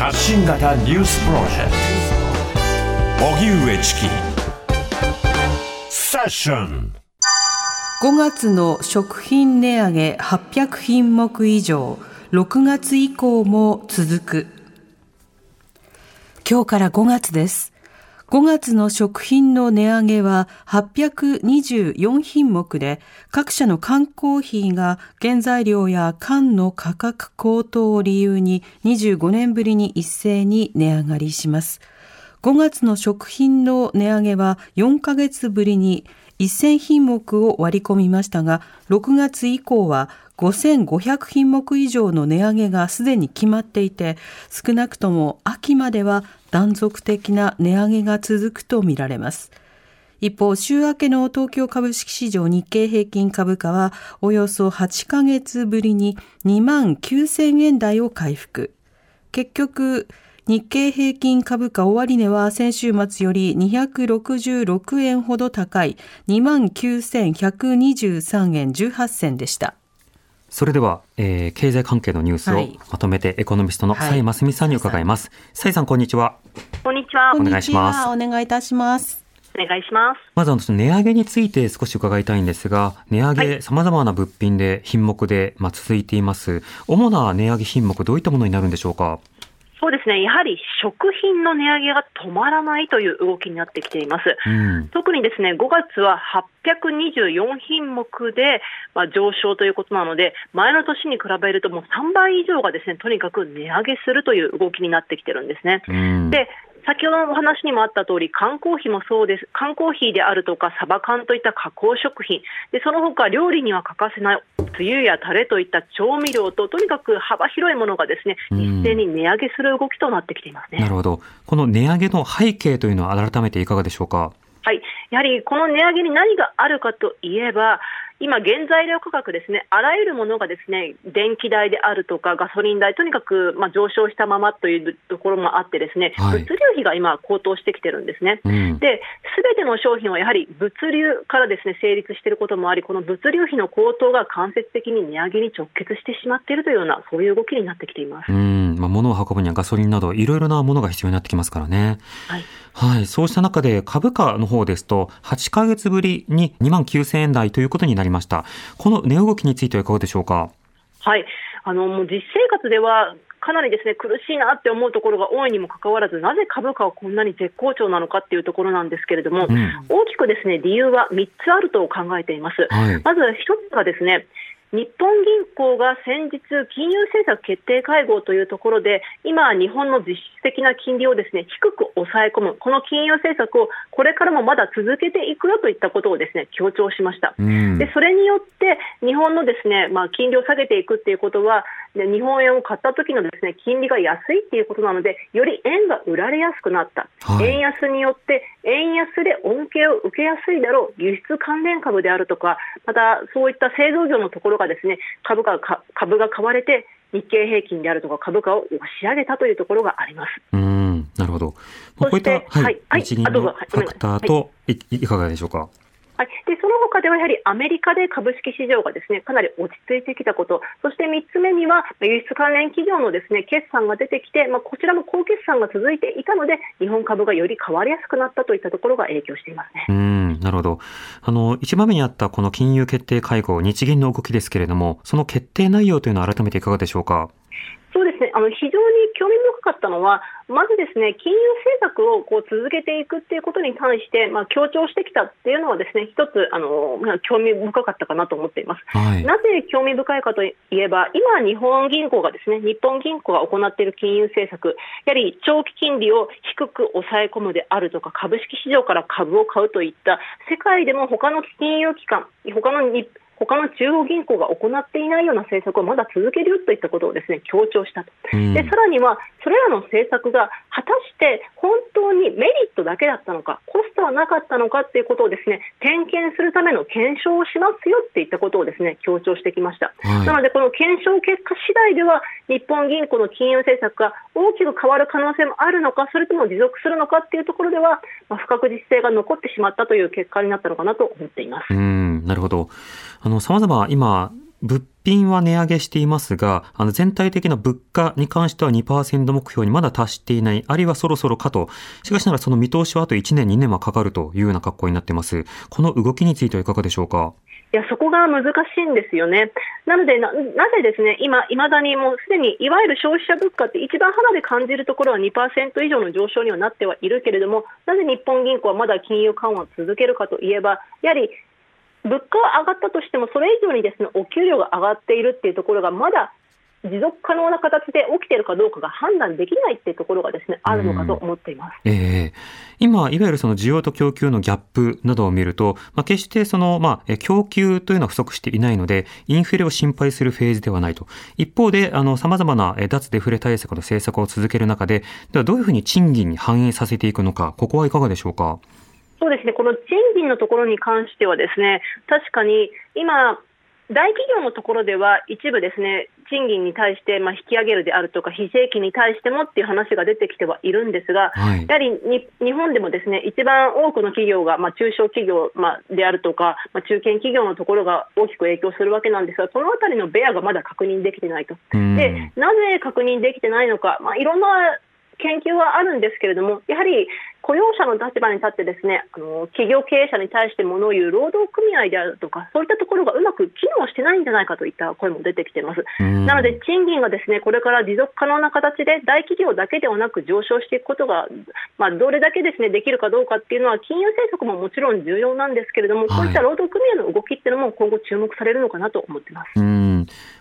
発信型ニュースプロジェクト。荻上チキ。セッション5月の食品値上げ800品目以上。6月以降も続く。今日から5月です。5月の食品の値上げは824品目で、各社の缶コーヒーが原材料や缶の価格高騰を理由に25年ぶりに一斉に値上がりします。5月の食品の値上げは4ヶ月ぶりに1000品目を割り込みましたが、6月以降は5500品目以上の値上げがすでに決まっていて、少なくとも秋までは断続的な値上げが続くとみられます。一方、週明けの東京株式市場日経平均株価はおよそ8ヶ月ぶりに2万9000円台を回復。結局、日経平均株価終値は先週末より266円ほど高い29,123円18銭でした。それでは、えー、経済関係のニュースをまとめて、エコノミストの蔡真澄さんに伺います。蔡、さん、こんにちは。こんにちは。お願いします。お願いいたします。お願いします。まず、あの、値上げについて少し伺いたいんですが、値上げ、様々な物品で、品目で、まあ、続いています。主な値上げ品目、どういったものになるんでしょうか？そうですね、やはり食品の値上げが止まらないという動きになってきています。うん、特にですね、5月は824品目で、まあ、上昇ということなので、前の年に比べるともう3倍以上がですね、とにかく値上げするという動きになってきてるんですね。うん、で先ほどのお話にもあった通り、缶コーヒーもそうです。缶コーヒーであるとか、サバ缶といった加工食品。で、その他、料理には欠かせないつゆやタレといった調味料と、とにかく幅広いものがですね、一斉に値上げする動きとなってきていますね。なるほど。この値上げの背景というのは改めていかがでしょうか？はい、やはりこの値上げに何があるかといえば、今、原材料価格ですね、あらゆるものがですね電気代であるとか、ガソリン代、とにかくまあ上昇したままというところもあって、ですね、はい、物流費が今、高騰してきてるんですね。うん、で、すべての商品はやはり物流からですね成立していることもあり、この物流費の高騰が間接的に値上げに直結してしまっているというような、そういう動きになってきています。うんまあ、物を運ぶにはガソリンなど、いろいろなものが必要になってきますからね。はい、はい、そうした中で株価の方ですと、8ヶ月ぶりに2万9000円台ということになりました。ここの値動きについてはいかがでしょうか？はい、あのもう実生活ではかなりですね苦しいなって思うところが多いにもかかわらず、なぜ株価はこんなに絶好調なのかっていうところなんですけれども、うん、大きくですね理由は3つあると考えています。はい、まず1つがですね日本銀行が先日、金融政策決定会合というところで、今、日本の実質的な金利をですね低く抑え込む、この金融政策をこれからもまだ続けていくよといったことをですね強調しました。でそれによって日本のですね、まあ、金利を下げていくっていうことは、で日本円を買った時のですね金利が安いっていうことなので、より円が売られやすくなった、はい、円安によって円安で恩恵を受けやすいだろう、輸出関連株であるとか、またそういった製造業のところがですね株価が株が買われて、日経平均であるとか株価を押し上げたというところがあります。うんなるほど。こういった、はい、日銀のファクターとい,、いかがでしょうか？はい、でその他ではやはりアメリカで株式市場がですねかなり落ち着いてきたこと、そして3つ目には輸出関連企業のですね決算が出てきて、まあ、こちらも高決算が続いていたので、日本株がより変わりやすくなったといったところが影響していますね。うんなるほど。あの一番目にあったこの金融決定会合、日銀の動きですけれども、その決定内容というのは改めていかがでしょうか？そうですね。あの非常に興味深かったのは、まずですね金融政策をこう続けていくっていうことに関して、まあ、強調してきたっていうのは、ですね一つあの、まあ、興味深かったかなと思っています、はい、なぜ興味深いかといえば、今、日本銀行がですね日本銀行が行っている金融政策、やはり長期金利を低く抑え込むであるとか、株式市場から株を買うといった、世界でも他の金融機関、他の日他の中央銀行が行っていないような政策をまだ続けるよといったことをですね強調したと、でさらにはそれらの政策が果たして本当にメリットだけだったのか、コストはなかったのかということをですね点検するための検証をしますよっていったことをですね強調してきました。はい、なのでこの検証結果次第では日本銀行の金融政策が大きく変わる可能性もあるのか、それとも持続するのかっていうところでは、まあ、不確実性が残ってしまったという結果になったのかなと思っています。うんなるほど。あの、様々今、物品は値上げしていますが、あの全体的な物価に関しては2%目標にまだ達していない、あるいはそろそろかと。しかしながらその見通しはあと1年、2年はかかるというような格好になっています。この動きについてはいかがでしょうか？いや、そこが難しいんですよね。なのでな、なぜですね、今、いまだにもうすでに、いわゆる消費者物価って一番肌で感じるところは2%以上の上昇にはなってはいるけれども、なぜ日本銀行はまだ金融緩和を続けるかといえば、やはり物価は上がったとしても、それ以上にですねお給料が上がっているっていうところがまだ持続可能な形で起きているかどうかが判断できないっていうところがですね、あるのかと思っています。ええー、今、いわゆるその需要と供給のギャップなどを見ると、まあ、決してその、まあ、供給というのは不足していないので、インフレを心配するフェーズではないと。一方で、あの、様々な脱デフレ対策の政策を続ける中で、ではどういうふうに賃金に反映させていくのか、ここはいかがでしょうか？そうですね、この賃金のところに関してはですね、確かに今、大企業のところでは一部ですね、賃金に対してまあ引き上げるであるとか、非正規に対してもっていう話が出てきてはいるんですが、はい、やはり日本でもですね一番多くの企業が、まあ、中小企業、まあ、であるとか、まあ、中堅企業のところが大きく影響するわけなんですが、そのあたりのベアがまだ確認できてないと。でなぜ確認できてないのか、まあ、いろんな研究はあるんですけれども、やはり雇用者の立場に立ってですねあの企業経営者に対して物を言う労働組合であるとかそういったところがうまく機能してないんじゃないかといった声も出てきています。なので賃金がですねこれから持続可能な形で大企業だけではなく上昇していくことが、まあ、どれだけですねできるかどうかっていうのは金融政策ももちろん重要なんですけれども、こういった労働組合の動きっていうのも今後注目されるのかなと思ってます。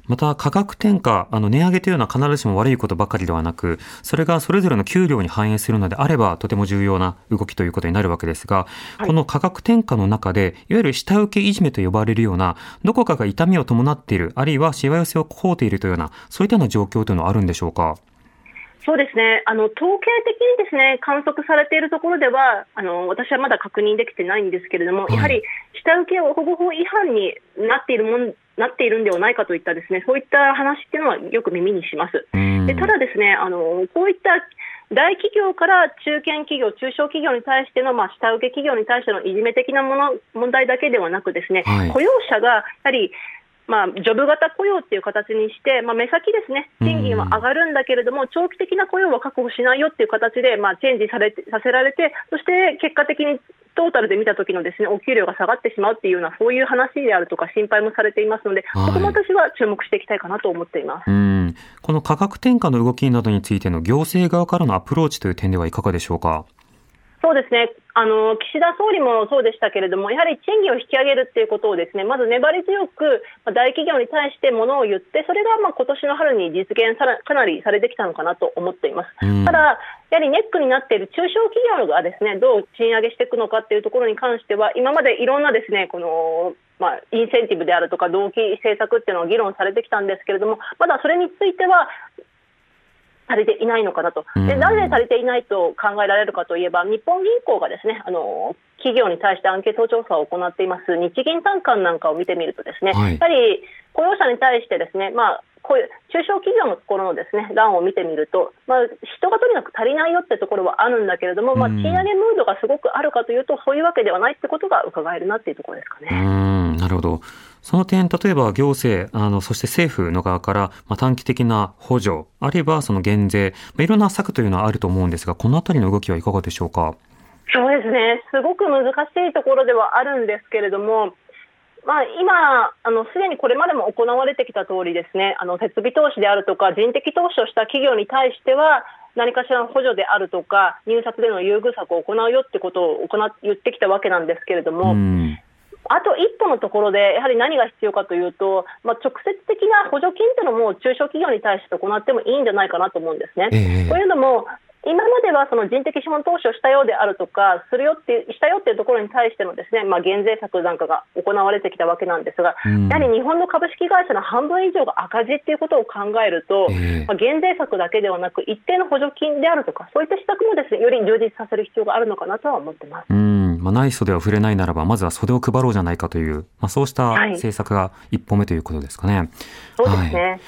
また価格転嫁、あの値上げというのは必ずしも悪いことばかりではなく、それがそれぞれの給料に反映するのであれば、とても重要な動きということになるわけですが、はい、この価格転嫁の中で、いわゆる下請けいじめと呼ばれるような、どこかが痛みを伴っている、あるいはしわ寄せを請うているというような、そういったような状況というのはあるんでしょうか？そうですね。あの統計的にですね観測されているところではあの私はまだ確認できてないんですけれども、はい、やはり下請け保護法違反になっているもんなっているんではないかといったですねそういった話っていうのはよく耳にします。でただですねあのこういった大企業から中堅企業、中小企業に対しての、まあ、下請け企業に対してのいじめ的なもの問題だけではなくですね、はい、雇用者がやはりまあ、ジョブ型雇用っていう形にして、まあ、目先ですね、賃金は上がるんだけれども、長期的な雇用は確保しないよっていう形で、まあ、チェンジされてさせられて、そして結果的にトータルで見た時のですねお給料が下がってしまうっていうような、そういう話であるとか、心配もされていますので、はい、そこも私は注目していきたいかなと思っています。うん。この価格転嫁の動きなどについての行政側からのアプローチという点ではいかがでしょうか？そうですねあの岸田総理もそうでしたけれども、やはり賃金を引き上げるということをですねまず粘り強く大企業に対してものを言って、それがまあ今年の春に実現さらかなりされてきたのかなと思っています。ただやはりネックになっている中小企業がですねどう賃上げしていくのかというところに関しては、今までいろんなですねこのまあ、インセンティブであるとか動機政策っていうのを議論されてきたんですけれどもまだそれについては足りていないのかなと、でなぜ足りていないと考えられるかといえば、日本銀行がですねあの企業に対してアンケート調査を行っています日銀短観なんかを見てみると、ですね、はい、やはり雇用者に対してですね、まあ、こういう中小企業のところのですね欄を見てみると、まあ、人がとにかく足りないよってところはあるんだけれども、まあ、賃上げムードがすごくあるかというと、そういうわけではないってことが伺えるなっていうところですかね。るほど。その点、例えば行政、あの、そして政府の側から、まあ、短期的な補助、あるいはその減税、まあ、いろんな策というのはあると思うんですが、このあたりの動きはいかがでしょうか？そうですね、すごく難しいところではあるんですけれども、まあ、今、あのすでにこれまでも行われてきた通りですね、あの設備投資であるとか、人的投資をした企業に対しては、何かしらの補助であるとか、入札での優遇策を行うよってことを行言ってきたわけなんですけれども、あと一歩のところで、やはり何が必要かというと、まあ、直接的な補助金というのも中小企業に対して行ってもいいんじゃないかなと思うんですね。えー、というのも、今まではその人的資本投資をしたようであるとか、するよってしたよっていうところに対してのですね、まあ、減税策なんかが行われてきたわけなんですが、うん、やはり日本の株式会社の半分以上が赤字っていうことを考えると、えー、まあ、減税策だけではなく、一定の補助金であるとか、そういった施策もですね、より充実させる必要があるのかなとは思ってます。うんまあ、ない袖は触れないならば、まずは袖を配ろうじゃないかという、まあ、そうした政策が一歩目ということですかね。はい、そうですね。はい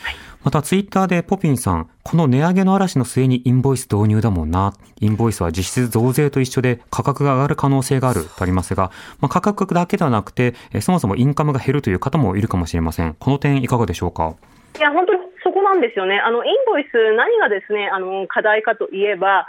またツイッターでポピンさん、この値上げの嵐の末にインボイス導入だもんな。インボイスは実質増税と一緒で価格が上がる可能性があるとありますが、まあ、価格だけではなくて、そもそもインカムが減るという方もいるかもしれません。この点いかがでしょうか？いや、本当にそこなんですよね。あの、インボイス、何がですね、あの、課題かといえば、や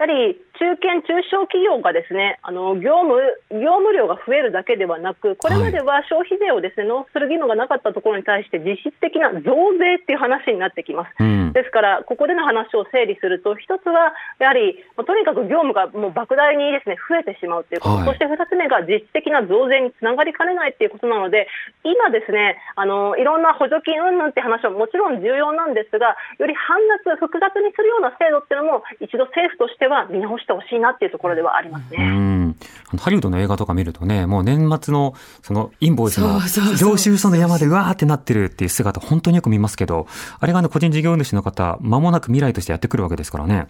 はり中堅・中小企業がですねあの業務業務量が増えるだけではなく、これまでは消費税をですね納付する義務がなかったところに対して、実質的な増税っていう話になってきます。うん、ですから、ここでの話を整理すると、一つはやはり、とにかく業務がもう莫大にですね増えてしまうということ、はい、そして二つ目が実質的な増税につながりかねないということなので、今ですねあのいろんな補助金云々って話はもちろん重要なんですが、より煩雑、複雑にするような制度っていうのも、一度政府としては見直してほしいなっていうところではありますね。うんハリウッドの映画とか見るとね、もう年末のそのインボイスの領収書の山でうわーってなってるっていう姿、本当によく見ますけど、あれがね、個人事業主の方、間もなく未来としてやってくるわけですからね。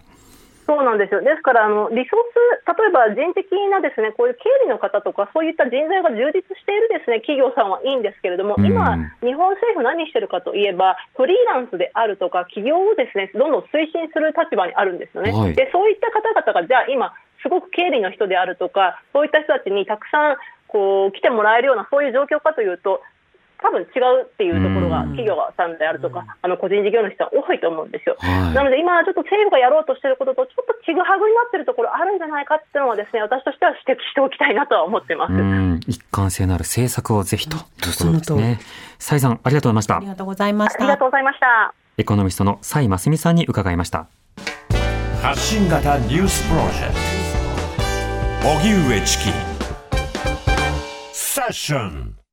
そうなんですよ。ですから、あの、リソース、例えば人的なですね、こういう経理の方とか、そういった人材が充実しているですね、企業さんはいいんですけれども、今、日本政府何してるかといえば、フリーランスであるとか、企業をですね、どんどん推進する立場にあるんですよね。はい、で、そういった方々が、じゃあ今、すごく経理の人であるとか、そういった人たちにたくさんこう来てもらえるような、そういう状況かというと、多分違うっていうところが企業さんであるとか、あの個人事業主さん多いと思うんですよ。はい、なので今ちょっと政府がやろうとしていることとちょっとちぐはぐになっているところあるんじゃないかっていうのはですね、私としては指摘しておきたいなとは思ってます。一貫性のある政策をぜひということですね。蔡さんありがとうございました。ありがとうございました。ありがとうございました。エコノミストの蔡真澄さんに伺いました。発信型ニュースプロジェクト荻上チキセッション